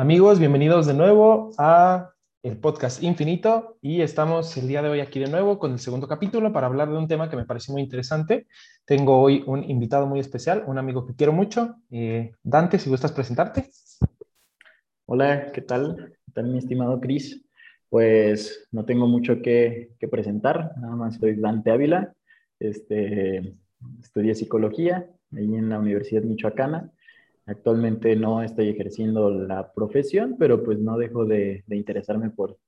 Amigos, bienvenidos de nuevo a el podcast Infinito y estamos el día de hoy aquí de nuevo con el segundo capítulo para hablar de un tema que me pareció muy interesante. Tengo hoy un invitado muy especial, un amigo que quiero mucho. Eh, Dante, si gustas presentarte. Hola, ¿qué tal? ¿Qué tal mi estimado Cris? Pues no tengo mucho que, que, presentar, nada más soy Dante Ávila, este, estudié psicología ahí en la Universidad Michoacana Actualmente no estoy ejerciendo la profesión, pero pues no dejo de, interesarme por,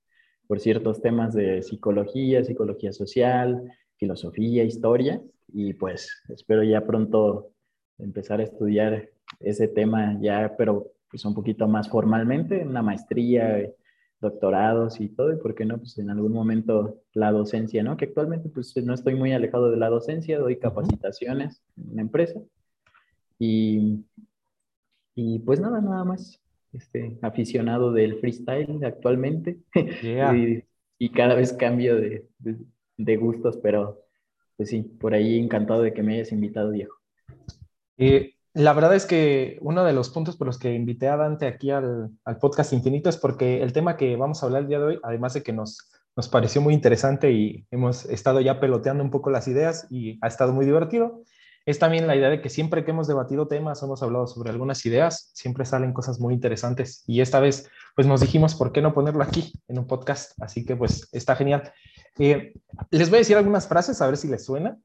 por ciertos temas de psicología, psicología social, filosofía, historia, y pues espero ya pronto empezar a estudiar ese tema ya, pero pues un poquito más formalmente, una maestría, doctorados y todo, y por qué no, pues en algún momento la docencia, ¿no? Que actualmente pues no estoy muy alejado de la docencia, doy capacitaciones en la empresa, y y pues nada, nada más. Este, aficionado del freestyle actualmente. y, cada vez cambio de, de, gustos, pero pues sí, por ahí encantado de que me hayas invitado, viejo. Eh, la verdad es que uno de los puntos por los que invité a Dante aquí al, al, podcast Infinito es porque el tema que vamos a hablar el día de hoy, además de que nos, nos pareció muy interesante y hemos estado ya peloteando un poco las ideas y ha estado muy divertido, es también la idea de que siempre que hemos debatido temas, hemos hablado sobre algunas ideas, siempre salen cosas muy interesantes. Y esta vez, pues nos dijimos, ¿por qué no ponerlo aquí en un podcast? Así que, pues, está genial. Eh, les voy a decir algunas frases, a ver si les suena,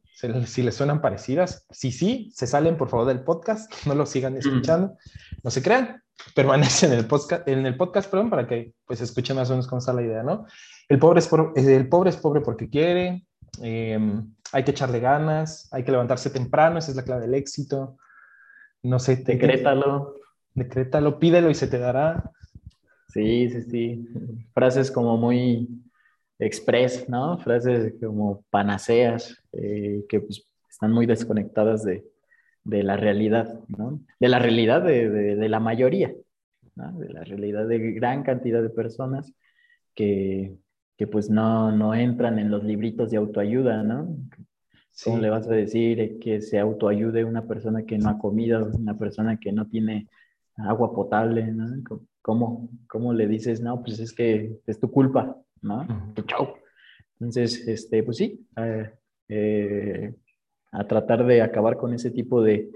si les suenan parecidas. Si sí, se salen, por favor, del podcast, no lo sigan escuchando. No se crean, permanecen en el podcast, en el podcast perdón, para que, pues, escuchen más o menos cómo está la idea, ¿no? El pobre es, el pobre, es pobre porque quiere, eh, hay que echarle ganas, hay que levantarse temprano, esa es la clave del éxito. No sé. Decrétalo. Decrétalo, pídelo y se te dará. Sí, sí, sí. Frases como muy express, ¿no? Frases como panaceas, eh, que pues, están muy desconectadas de, de, la realidad, ¿no? De la realidad de, de, de la mayoría, ¿no? De la realidad de gran cantidad de personas que, que pues no, no entran en los libritos de autoayuda, ¿no? ¿Cómo le vas a decir que se autoayude una persona que no ha comido, una persona que no tiene agua potable, ¿no? ¿Cómo, cómo le dices, no, pues es que es tu culpa, ¿no? Chau. Entonces, este, pues sí, eh, eh, a tratar de acabar con ese tipo de,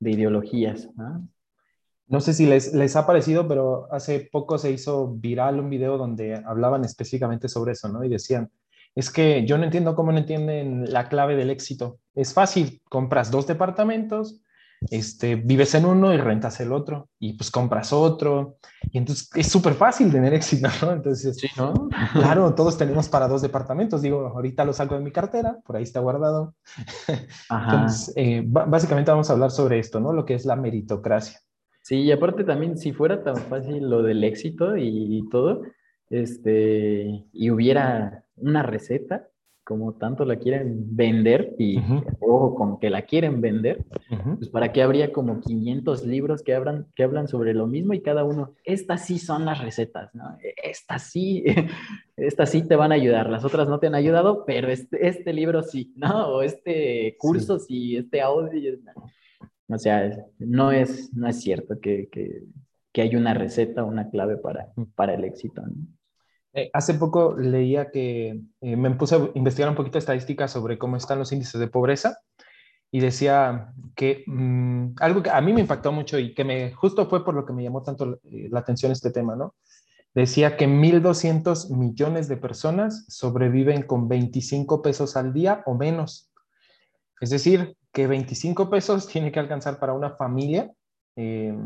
de ideologías, ¿no? No sé si les, les, ha parecido, pero hace poco se hizo viral un video donde hablaban específicamente sobre eso, ¿no? Y decían, es que yo no entiendo cómo no entienden la clave del éxito. Es fácil, compras dos departamentos, este, vives en uno y rentas el otro, y pues compras otro, y entonces es súper fácil tener éxito, ¿no? Entonces, sí, ¿no? Claro, todos tenemos para dos departamentos, digo, ahorita lo saco de mi cartera, por ahí está guardado. Entonces, eh, básicamente vamos a hablar sobre esto, ¿no? Lo que es la meritocracia. Sí, y aparte también, si fuera tan fácil lo del éxito y, todo, este, y hubiera una receta, como tanto la quieren vender, y ojo con que la quieren vender, pues para qué habría como 500 libros que hablan, que hablan sobre lo mismo y cada uno, estas sí son las recetas, ¿no? Estas sí, estas sí te van a ayudar, las otras no te han ayudado, pero este, este libro sí, ¿no? O este curso sí, este audio. O sea, no es, no es cierto que, que, que hay una receta, una clave para, para el éxito. Eh, hace poco leía que eh, me puse a investigar un poquito estadísticas sobre cómo están los índices de pobreza y decía que mm, algo que a mí me impactó mucho y que me justo fue por lo que me llamó tanto eh, la atención este tema, ¿no? Decía que 1.200 millones de personas sobreviven con 25 pesos al día o menos. Es decir, que 25 pesos tiene que alcanzar para una familia, eh,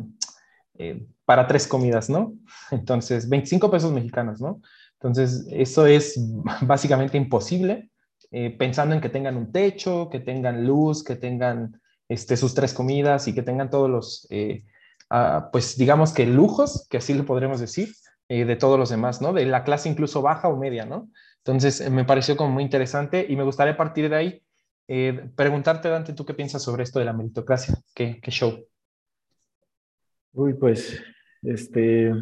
eh, para tres comidas, ¿no? Entonces, 25 pesos mexicanos, ¿no? Entonces, eso es básicamente imposible, eh, pensando en que tengan un techo, que tengan luz, que tengan este, sus tres comidas y que tengan todos los, ah, pues digamos que lujos, que así lo podremos decir, de todos los demás, ¿no? De la clase incluso baja o media, ¿no? Entonces, me pareció como muy interesante y me gustaría partir de ahí eh, preguntarte, Dante, ¿tú qué piensas sobre esto de la meritocracia? ¿Qué, show? Uy, pues, este,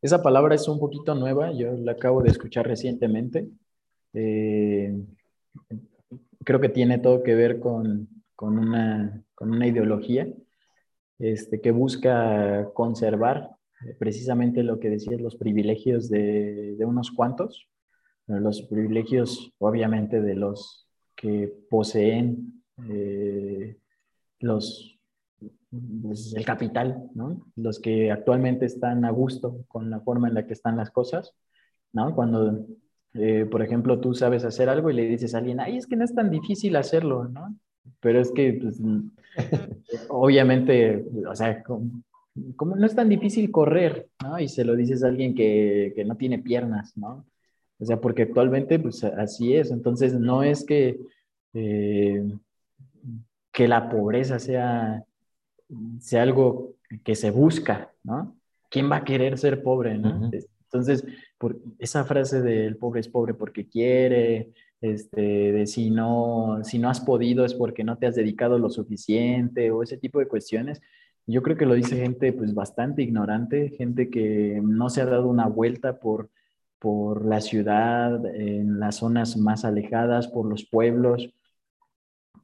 esa palabra es un poquito nueva, yo la acabo de escuchar recientemente. Eh, creo que tiene todo que ver con, una, con una ideología este, que busca conservar precisamente lo que decías, los privilegios de, de unos cuantos, los privilegios obviamente de los que poseen eh, los, pues, el capital, ¿no? los que actualmente están a gusto con la forma en la que están las cosas, ¿no? cuando eh, por ejemplo, tú sabes hacer algo y le dices a alguien, ay, es que no es tan difícil hacerlo, ¿no? Pero es que, pues, obviamente, o sea, como, no es tan difícil correr, ¿no? Y se lo dices a alguien que, que, no tiene piernas, ¿no? O sea, porque actualmente, pues, así es. Entonces, no es que, eh, que la pobreza sea, sea algo que se busca, ¿no? ¿Quién va a querer ser pobre, ¿no? Entonces, por esa frase del pobre es pobre porque quiere, este, de si no, si no has podido es porque no te has dedicado lo suficiente o ese tipo de cuestiones. Yo creo que lo dice gente pues bastante ignorante, gente que no se ha dado una vuelta por, por la ciudad, en las zonas más alejadas, por los pueblos,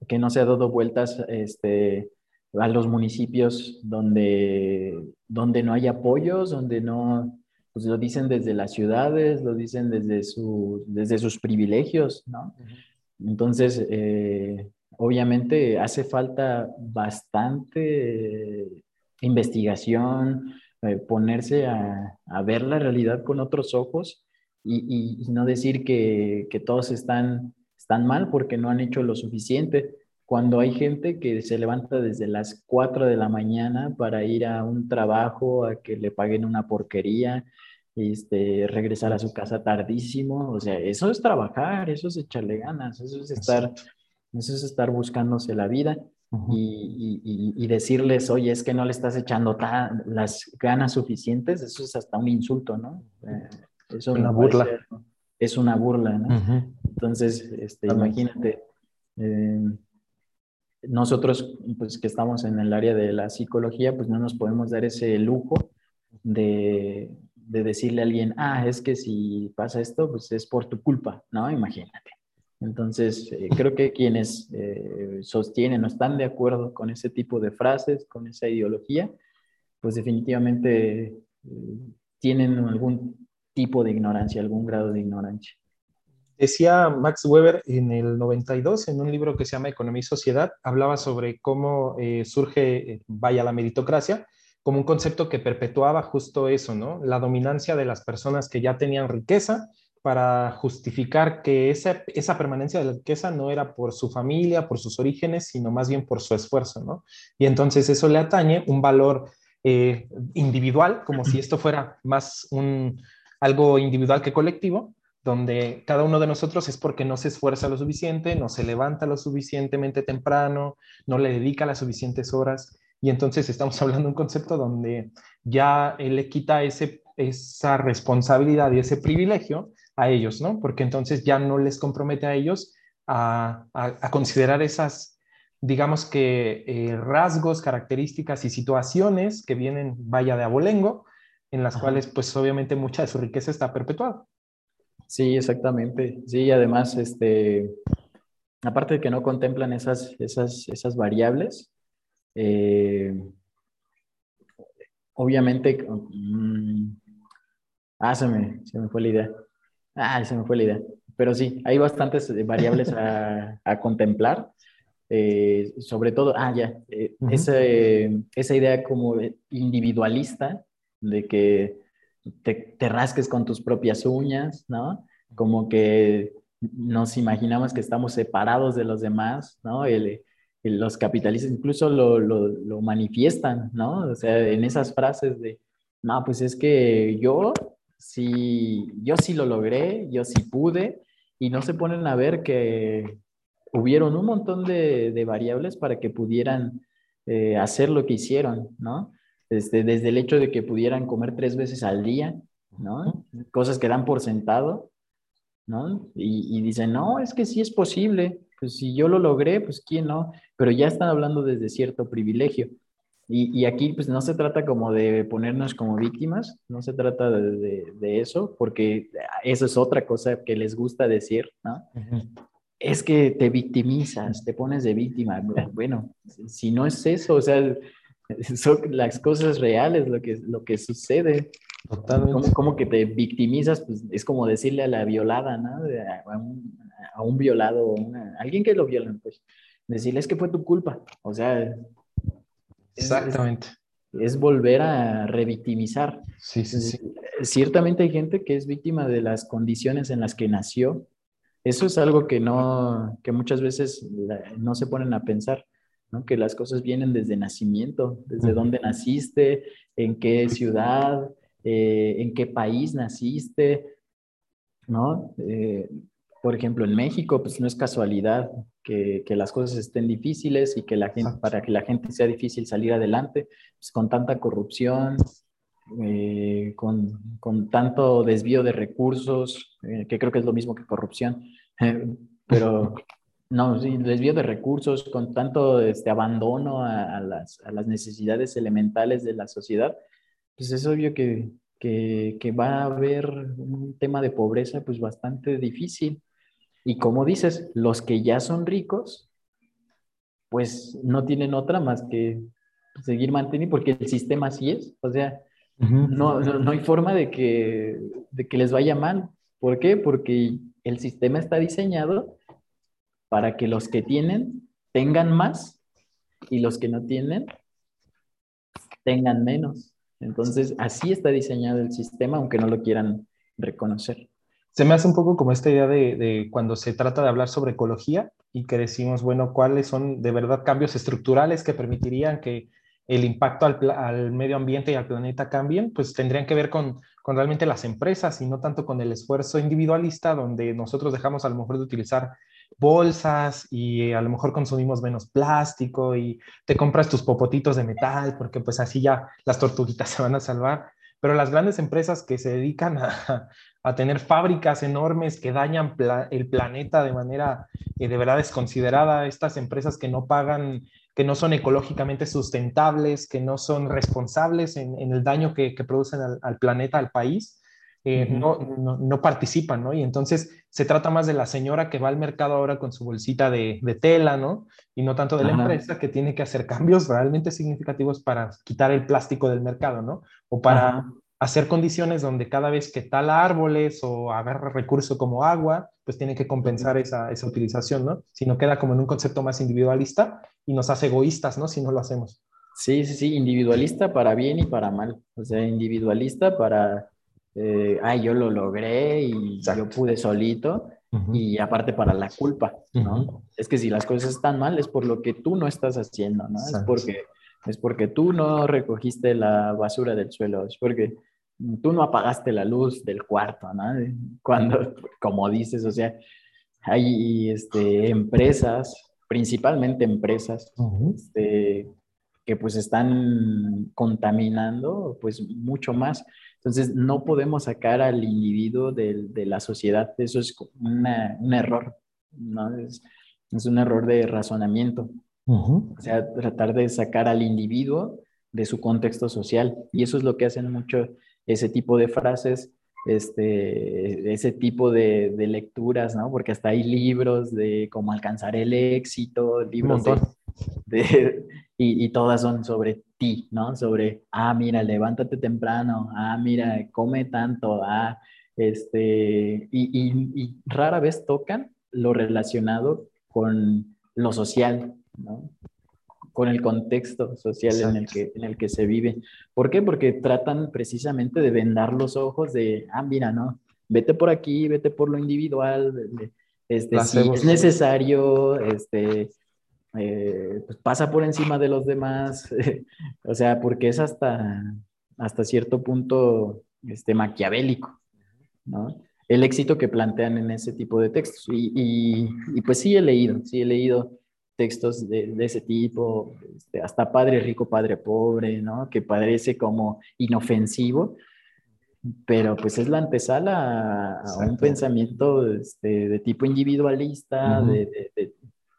que no se ha dado vueltas este, a los municipios donde, donde no hay apoyos, donde no, pues lo dicen desde las ciudades, lo dicen desde, su, desde sus privilegios, ¿no? Entonces, eh, obviamente hace falta bastante investigación, eh, ponerse a, a, ver la realidad con otros ojos y, y, no decir que, que, todos están, están mal porque no han hecho lo suficiente. Cuando hay gente que se levanta desde las 4 de la mañana para ir a un trabajo, a que le paguen una porquería, este, regresar a su casa tardísimo, o sea, eso es trabajar, eso es echarle ganas, eso es estar, eso es estar buscándose la vida y, y, y, decirles, oye, es que no le estás echando las ganas suficientes, eso es hasta un insulto, ¿no? Eh, eso una burla. es una burla, ¿no? Entonces, este, imagínate, eh, nosotros, pues que estamos en el área de la psicología, pues no nos podemos dar ese lujo de, de decirle a alguien, ah, es que si pasa esto, pues es por tu culpa, ¿no? Imagínate. Entonces, eh, creo que quienes eh, sostienen o están de acuerdo con ese tipo de frases, con esa ideología, pues definitivamente eh, tienen algún tipo de ignorancia, algún grado de ignorancia. Decía Max Weber en el 92, en un libro que se llama Economía y Sociedad, hablaba sobre cómo surge, vaya, la meritocracia, como un concepto que perpetuaba justo eso, ¿no? La dominancia de las personas que ya tenían riqueza para justificar que esa, esa permanencia de la riqueza no era por su familia, por sus orígenes, sino más bien por su esfuerzo, ¿no? Y entonces eso le atañe un valor eh, individual, como si esto fuera más un, algo individual que colectivo, donde cada uno de nosotros es porque no se esfuerza lo suficiente, no se levanta lo suficientemente temprano, no le dedica las suficientes horas y entonces estamos hablando de un concepto donde ya le quita ese, esa responsabilidad y ese privilegio a ellos, ¿no? Porque entonces ya no les compromete a ellos a, a, considerar esas, digamos que, eh, rasgos, características y situaciones que vienen, vaya, de abolengo, en las cuales, pues, obviamente, mucha de su riqueza está perpetuada. Sí, exactamente. Sí, además, este, aparte de que no contemplan esas, esas, esas variables, eh, obviamente, mm, ah, se me, se me fue la idea. Ah, se me fue la idea. Pero sí, hay bastantes variables a, a contemplar. Eh, sobre todo, ah, ya, eh, esa, esa, idea como individualista de que te, rasques con tus propias uñas, ¿no? Como que nos imaginamos que estamos separados de los demás, ¿no? Los capitalistas incluso lo, lo, lo, manifiestan, ¿no? O sea, en esas frases de, no, pues es que yo sí, yo sí lo logré, yo sí pude, y no se ponen a ver que hubieron un montón de, de variables para que pudieran eh, hacer lo que hicieron, ¿no? Desde, desde el hecho de que pudieran comer tres veces al día, ¿no? Cosas que dan por sentado, ¿no? Y, y dicen, no, es que sí es posible, pues si yo lo logré, pues quién no, pero ya están hablando desde cierto privilegio. Y, y aquí pues no se trata como de ponernos como víctimas, no se trata de, de, eso, porque eso es otra cosa que les gusta decir, ¿no? Es que te victimizas, te pones de víctima. Bueno, si no es eso, o sea, son las cosas reales, lo que, lo que sucede. Totalmente. Como, que te victimizas, pues es como decirle a la violada, ¿no? A un, violado, a alguien que lo violan, pues decirle es que fue tu culpa. O sea, exactamente. Es, volver a revictimizar. Sí, sí, sí. Ciertamente hay gente que es víctima de las condiciones en las que nació. Eso es algo que no, que muchas veces no se ponen a pensar. ¿No? que las cosas vienen desde nacimiento, desde dónde naciste, en qué ciudad, eh, en qué país naciste, ¿no? Eh, por ejemplo, en México, pues no es casualidad que, que, las cosas estén difíciles y que la gente, para que la gente sea difícil salir adelante, pues con tanta corrupción, eh, con, con, tanto desvío de recursos, que creo que es lo mismo que corrupción, pero no, sí, desvío de recursos, con tanto este, abandono a, las, a, las, necesidades elementales de la sociedad, pues es obvio que, que, que, va a haber un tema de pobreza pues bastante difícil. Y como dices, los que ya son ricos, pues no tienen otra más que seguir manteniendo, porque el sistema así es. O sea, no, no, no, hay forma de que, de que les vaya mal. ¿Por qué? Porque el sistema está diseñado para que los que tienen tengan más y los que no tienen tengan menos. Entonces, así está diseñado el sistema, aunque no lo quieran reconocer. Se me hace un poco como esta idea de, cuando se trata de hablar sobre ecología y que decimos, bueno, cuáles son de verdad cambios estructurales que permitirían que el impacto al, medio ambiente y al planeta cambien, pues tendrían que ver con, con, realmente las empresas y no tanto con el esfuerzo individualista, donde nosotros dejamos a lo mejor de utilizar bolsas y a lo mejor consumimos menos plástico y te compras tus popotitos de metal porque pues así ya las tortuguitas se van a salvar. Pero las grandes empresas que se dedican a, a tener fábricas enormes que dañan el planeta de manera eh, de verdad desconsiderada, estas empresas que no pagan, que no son ecológicamente sustentables, que no son responsables en, el daño que, producen al, planeta, al país, eh, no, no, participan, ¿no? Y entonces se trata más de la señora que va al mercado ahora con su bolsita de, tela, ¿no? Y no tanto de la empresa que tiene que hacer cambios realmente significativos para quitar el plástico del mercado, ¿no? O para hacer condiciones donde cada vez que tala árboles o agarra recurso como agua, pues tiene que compensar esa, esa utilización, ¿no? Si no queda como en un concepto más individualista y nos hace egoístas, ¿no? Si no lo hacemos. Sí, sí, sí, individualista para bien y para mal. O sea, individualista para eh, ay, yo lo logré y yo pude solito. Y aparte para la culpa, ¿no? Es que si las cosas están mal es por lo que tú no estás haciendo, ¿no? Es porque, es porque tú no recogiste la basura del suelo, es porque tú no apagaste la luz del cuarto, ¿no? Cuando, como dices, o sea, hay este, empresas, principalmente empresas, este, que pues están contaminando pues mucho más. Entonces, no podemos sacar al individuo de, de la sociedad. Eso es un error, ¿no? Es, es, un error de razonamiento. O sea, tratar de sacar al individuo de su contexto social. Y eso es lo que hacen mucho ese tipo de frases, este, ese tipo de, de lecturas, ¿no? Porque hasta hay libros de cómo alcanzar el éxito, libros de, de, y, y, todas son sobre ti, ¿no? Sobre, ah, mira, levántate temprano, ah, mira, come tanto, ah, este, y, y, rara vez tocan lo relacionado con lo social, ¿no? Con el contexto social en el, que, en el que se vive. ¿Por qué? Porque tratan precisamente de vendar los ojos de, ah, mira, no, vete por aquí, vete por lo individual, este, si es necesario, este, eh, pues pasa por encima de los demás, o sea, porque es hasta, hasta cierto punto este, maquiavélico, ¿no? El éxito que plantean en ese tipo de textos. Y, y, pues sí he leído, sí he leído textos de, de ese tipo, este, hasta Padre Rico, Padre Pobre, ¿no? Que parece como inofensivo, pero pues es la antesala a, un pensamiento este, de tipo individualista, de, de,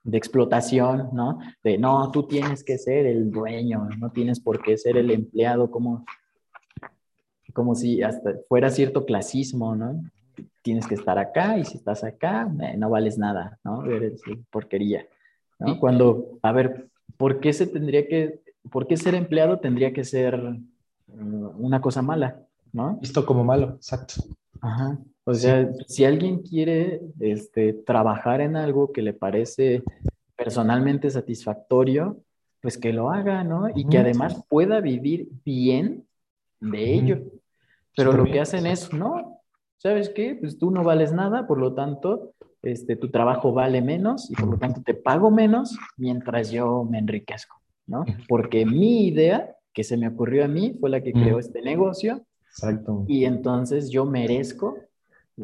de explotación, ¿no? De no, tú tienes que ser el dueño, no tienes por qué ser el empleado, como, como si hasta fuera cierto clasismo, ¿no? Tienes que estar acá y si estás acá, eh, no vales nada, ¿no? Eres porquería, ¿no? Cuando, a ver, ¿por qué se tendría que ¿por qué ser empleado tendría que ser eh, una cosa mala? ¿No? Visto como malo, exacto. Ajá. O sea, si alguien quiere este, trabajar en algo que le parece personalmente satisfactorio, pues que lo haga, ¿no? Y que además pueda vivir bien de ello. Pero lo que hacen es, no, ¿sabes qué? Pues tú no vales nada, por lo tanto, este, tu trabajo vale menos y por lo tanto te pago menos mientras yo me enriquezco, ¿no? Porque mi idea que se me ocurrió a mí fue la que creó este negocio. Exacto. Y entonces yo merezco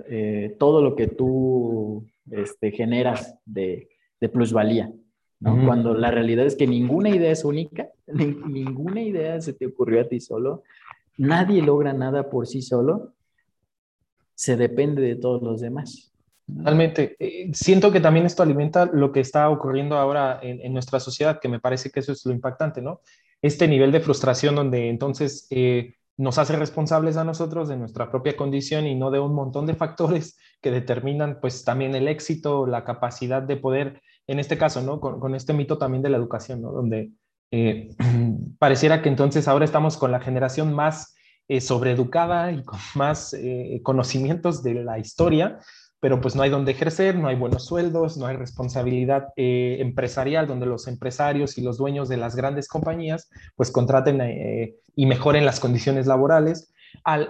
eh, todo lo que tú este, generas de, de plusvalía. ¿no? Cuando la realidad es que ninguna idea es única, ninguna idea se te ocurrió a ti solo, nadie logra nada por sí solo, se depende de todos los demás. Totalmente. Eh, siento que también esto alimenta lo que está ocurriendo ahora en, nuestra sociedad, que me parece que eso es lo impactante, ¿no? Este nivel de frustración donde entonces eh, nos hace responsables a nosotros de nuestra propia condición y no de un montón de factores que determinan pues también el éxito, la capacidad de poder, en este caso, ¿no? Con, este mito también de la educación, ¿no? Donde eh, pareciera que entonces ahora estamos con la generación más eh, sobreeducada y con más eh, conocimientos de la historia, pero pues no hay donde ejercer, no hay buenos sueldos, no hay responsabilidad eh, empresarial donde los empresarios y los dueños de las grandes compañías pues contraten y mejoren las condiciones laborales.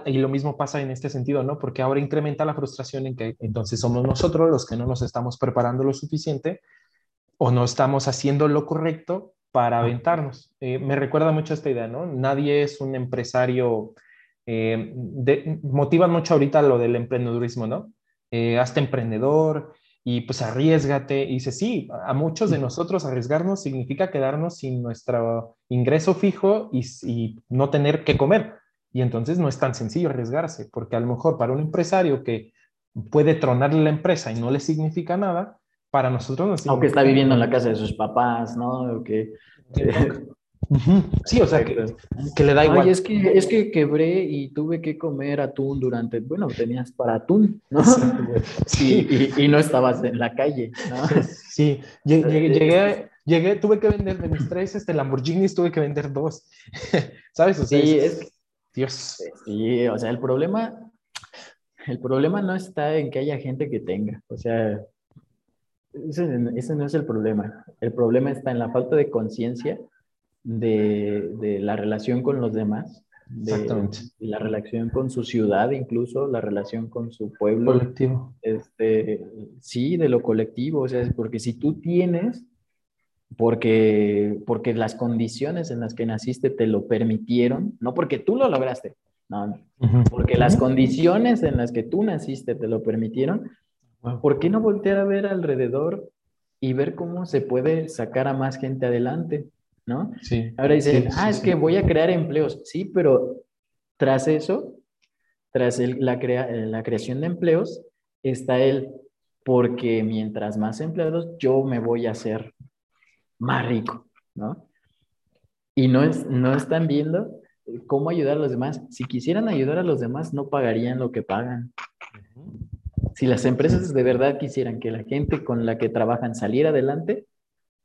y lo mismo pasa en este sentido, ¿no? Porque ahora incrementa la frustración en que entonces somos nosotros los que no nos estamos preparando lo suficiente o no estamos haciendo lo correcto para aventarnos. me recuerda mucho esta idea, ¿no? Nadie es un empresario eh, motivan mucho ahorita lo del emprendedurismo, ¿no? Eh, hazte emprendedor y pues arriesgate. Y dice, sí, a muchos de nosotros arriesgarnos significa quedarnos sin nuestro ingreso fijo y, y no tener que comer. Y entonces no es tan sencillo arriesgarse, porque a lo mejor para un empresario que puede tronarle la empresa y no le significa nada, para nosotros no Aunque está viviendo en la casa de sus papás, ¿no? Que, Sí, o sea, que, que, le da igual. es que, es que quebré y tuve que comer atún durante, bueno, tenías para atún, ¿no? Sí, y, y, no estabas en la calle, ¿no? Sí, llegué, llegué, llegué, tuve que vender de mis tres este, Lamborghinis, tuve que vender dos, ¿sabes? O sea, sí, es, Dios. Sí, o sea, el problema, el problema no está en que haya gente que tenga, o sea, ese, ese no es el problema. El problema está en la falta de conciencia de, la relación con los demás, de, la relación con su ciudad, incluso la relación con su pueblo. Colectivo. Este, sí, de lo colectivo, o sea, porque si tú tienes, porque, porque las condiciones en las que naciste te lo permitieron, no porque tú lo lograste, no, porque las condiciones en las que tú naciste te lo permitieron, ¿por qué no voltear a ver alrededor y ver cómo se puede sacar a más gente adelante? ¿No? Sí. Ahora dicen, ah, es que voy a crear empleos. Sí, pero tras eso, tras la, la creación de empleos, está el, porque mientras más empleados, yo me voy a hacer más rico, ¿no? Y no, es, no están viendo cómo ayudar a los demás. Si quisieran ayudar a los demás, no pagarían lo que pagan. Si las empresas de verdad quisieran que la gente con la que trabajan saliera adelante,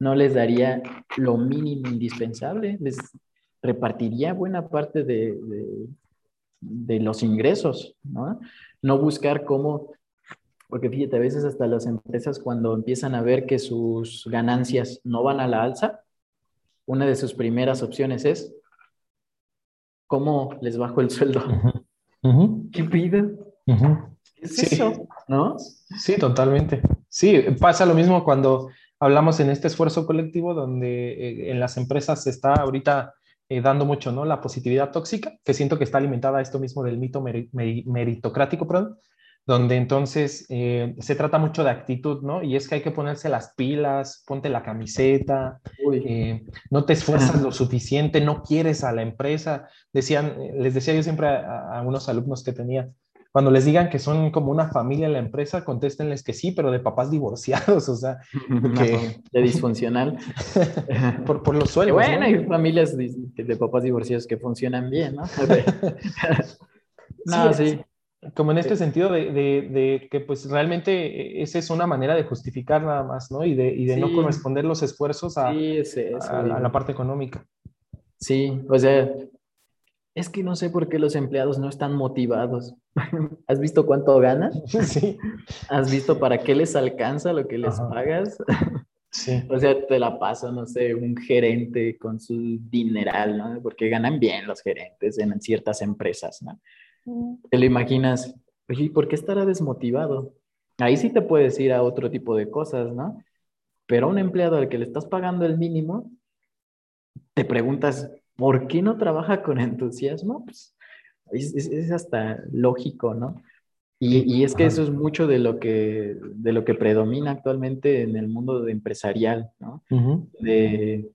no les daría lo mínimo indispensable, les repartiría buena parte de, de, los ingresos, ¿no? No buscar cómo, porque fíjate, a veces hasta las empresas cuando empiezan a ver que sus ganancias no van a la alza, una de sus primeras opciones es, ¿cómo les bajo el sueldo? ¿Qué piden? ¿Qué es eso? ¿No? Sí, totalmente. Sí, pasa lo mismo cuando hablamos en este esfuerzo colectivo donde eh, en las empresas se está ahorita eh, dando mucho, ¿no? La positividad tóxica, que siento que está alimentada esto mismo del mito meritocrático, perdón, donde entonces eh, se trata mucho de actitud, ¿no? Y es que hay que ponerse las pilas, ponte la camiseta, no te esfuerzas lo suficiente, no quieres a la empresa. Decían, les decía yo siempre a, a unos alumnos que tenía, cuando les digan que son como una familia en la empresa, contéstenles que sí, pero de papás divorciados, o sea, que... de disfuncional. por, por, los sueldos. Bueno, hay familias de, papás divorciados que funcionan bien, ¿no? no, sí. Como en este sentido de, de, que pues realmente esa es una manera de justificar nada más, ¿no? Y de, y de no corresponder los esfuerzos a, a, la parte económica. Sí, o sea, es que no sé por qué los empleados no están motivados. ¿Has visto cuánto ganan? Sí. ¿Has visto para qué les alcanza lo que les pagas? Sí. O sea, te la pasa, no sé, un gerente con su dineral, ¿no? Porque ganan bien los gerentes en ciertas empresas, ¿no? Mm. Te lo imaginas, oye, ¿por qué estará desmotivado? Ahí sí te puedes ir a otro tipo de cosas, ¿no? Pero a un empleado al que le estás pagando el mínimo, te preguntas, ¿por qué no trabaja con entusiasmo? Pues es, hasta lógico, ¿no? Y, es que eso es mucho de lo que, de lo que predomina actualmente en el mundo empresarial, ¿no? de,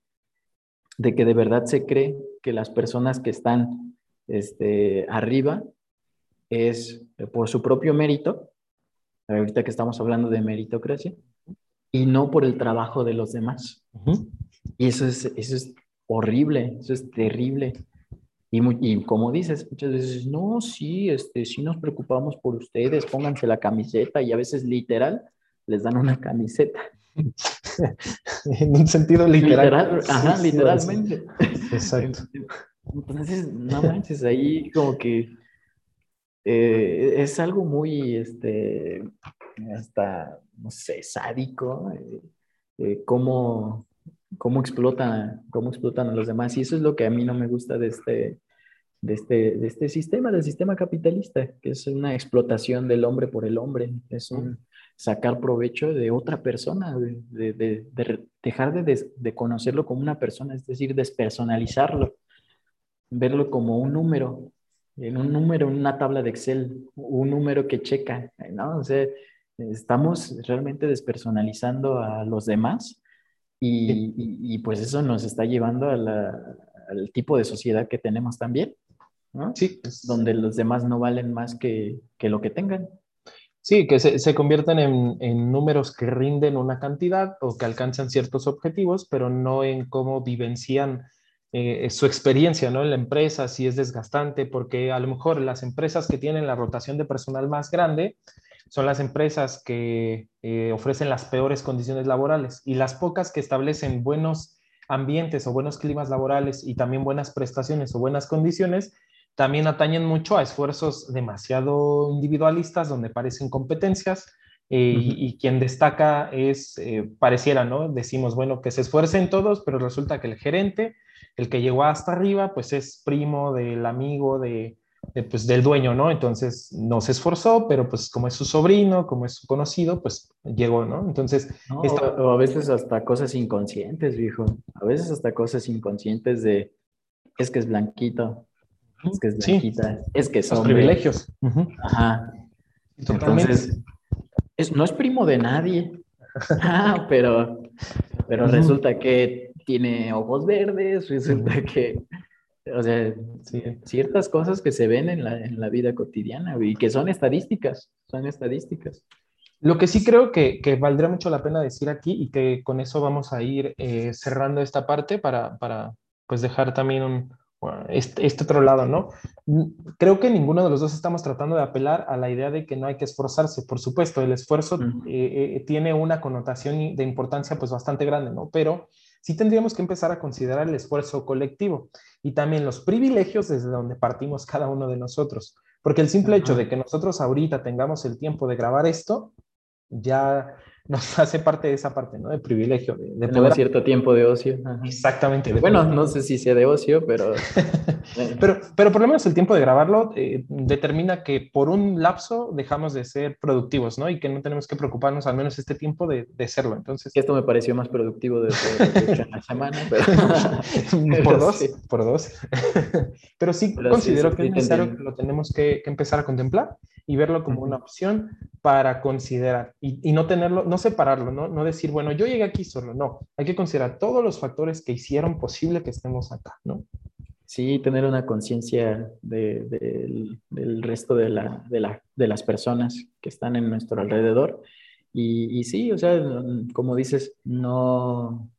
que de verdad se cree que las personas que están este, arriba es por su propio mérito, ahorita que estamos hablando de meritocracia, y no por el trabajo de los demás. Y eso es, eso es horrible, eso es terrible. Y, como dices, muchas veces, no, sí, este, sí nos preocupamos por ustedes, pónganse la camiseta y a veces literal les dan una camiseta. en un sentido literal. ajá, literalmente. Exacto. Entonces, no manches, ahí como que eh, es algo muy, este, hasta, no sé, sádico, eh, eh, cómo, cómo explotan, cómo explotan a los demás. Y eso es lo que a mí no me gusta de este, de este, de este sistema, del sistema capitalista, que es una explotación del hombre por el hombre, es un sacar provecho de otra persona, de, de, dejar de, de, conocerlo como una persona, es decir, despersonalizarlo, verlo como un número, en un número, en una tabla de Excel, un número que checa, ¿no? O sea, estamos realmente despersonalizando a los demás y, pues eso nos está llevando al tipo de sociedad que tenemos también, ¿no? Sí. Donde los demás no valen más que, lo que tengan. Sí, que se, se convierten en, números que rinden una cantidad o que alcanzan ciertos objetivos, pero no en cómo vivencian eh, su experiencia ¿no? en la empresa, si es desgastante, porque a lo mejor las empresas que tienen la rotación de personal más grande, son las empresas que eh, ofrecen las peores condiciones laborales y las pocas que establecen buenos ambientes o buenos climas laborales y también buenas prestaciones o buenas condiciones, también atañen mucho a esfuerzos demasiado individualistas donde parecen competencias eh, y, quien destaca es, eh, pareciera, ¿no? Decimos, bueno, que se esfuercen todos, pero resulta que el gerente, el que llegó hasta arriba, pues es primo del amigo de, pues, del dueño, ¿no? Entonces no se esforzó, pero pues como es su sobrino, como es su conocido, pues llegó, ¿no? Entonces... o a veces hasta cosas inconscientes, viejo. A veces hasta cosas inconscientes de, es que es blanquito, es que es blanquita, es que son... privilegios. Ajá. Entonces, no es primo de nadie, ah, pero, pero resulta que tiene ojos verdes, resulta que o sea, ciertas cosas que se ven en la, en la, vida cotidiana y que son estadísticas, son estadísticas. Lo que sí creo que, que valdría mucho la pena decir aquí y que con eso vamos a ir eh, cerrando esta parte para, para pues dejar también un, este, este, otro lado, ¿no? Creo que ninguno de los dos estamos tratando de apelar a la idea de que no hay que esforzarse. Por supuesto, el esfuerzo eh, eh, tiene una connotación de importancia pues bastante grande, ¿no? Pero sí tendríamos que empezar a considerar el esfuerzo colectivo y también los privilegios desde donde partimos cada uno de nosotros. Porque el simple hecho de que nosotros ahorita tengamos el tiempo de grabar esto, ya nos hace parte de esa parte, ¿no? De privilegio. De, de cierto tiempo de ocio. Exactamente. bueno, no sé si sea de ocio, pero... pero... pero por lo menos el tiempo de grabarlo eh, determina que por un lapso dejamos de ser productivos, ¿no? Y que no tenemos que preocuparnos al menos este tiempo de, de serlo. Entonces... Esto me pareció más productivo desde la semana, pero... por dos, por dos. pero sí considero que es necesario que lo tenemos que, que empezar a contemplar y verlo como una opción para considerar y, y, no tenerlo, no separarlo, ¿no? no decir, bueno, yo llegué aquí solo, no, hay que considerar todos los factores que hicieron posible que estemos acá, ¿no? Sí, tener una conciencia de, del resto de, la, la, de, las personas que están en nuestro alrededor. Y, y sí, o sea, como dices, no,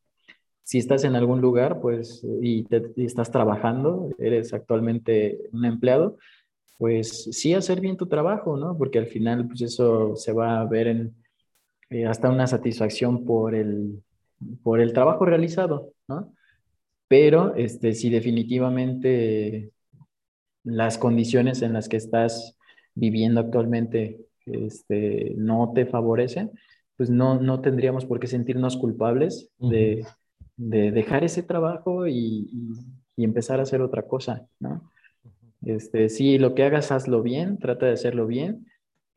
si estás en algún lugar, pues, y, y estás trabajando, eres actualmente un empleado, pues sí hacer bien tu trabajo, ¿no? Porque al final, pues eso se va a ver en eh, hasta una satisfacción por el, por el trabajo realizado, ¿no? pero este, si definitivamente las condiciones en las que estás viviendo actualmente este, no te favorecen, pues no, no tendríamos por qué sentirnos culpables de, de, dejar ese trabajo y, y, empezar a hacer otra cosa, ¿no? Este, sí, lo que hagas, hazlo bien, trata de hacerlo bien,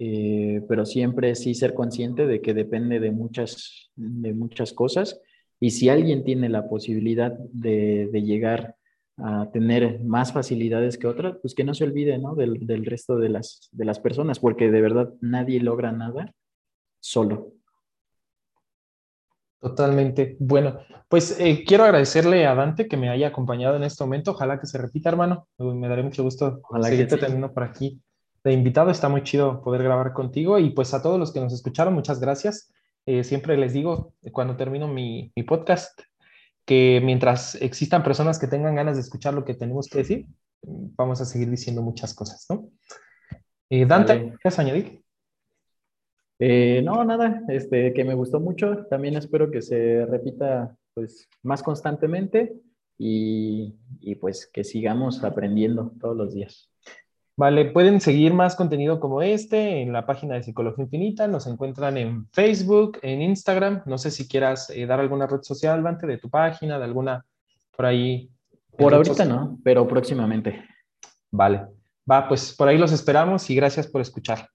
eh, pero siempre sí ser consciente de que depende de muchas, de muchas cosas. Y si alguien tiene la posibilidad de, de llegar a tener más facilidades que otras, pues que no se olvide ¿no? Del, del, resto de las, de las personas, porque de verdad nadie logra nada solo. Totalmente. Bueno, pues eh, quiero agradecerle a Dante que me haya acompañado en este momento. Ojalá que se repita, hermano. Me daré mucho gusto Ojalá seguirte sí. teniendo por aquí de invitado. Está muy chido poder grabar contigo. Y pues a todos los que nos escucharon, muchas gracias. Eh, siempre les digo cuando termino mi, mi, podcast que mientras existan personas que tengan ganas de escuchar lo que tenemos que decir, vamos a seguir diciendo muchas cosas, ¿no? Eh, Dante, vale. ¿quieres añadir? Eh, no, nada, este, que me gustó mucho. También espero que se repita pues, más constantemente y, y pues que sigamos aprendiendo todos los días. Vale, pueden seguir más contenido como este en la página de Psicología Infinita. Nos encuentran en Facebook, en Instagram. No sé si quieras eh, dar alguna red social, Dante, de tu página, de alguna por ahí. Por ahorita social. no, pero próximamente. Vale. Va, pues por ahí los esperamos y gracias por escuchar.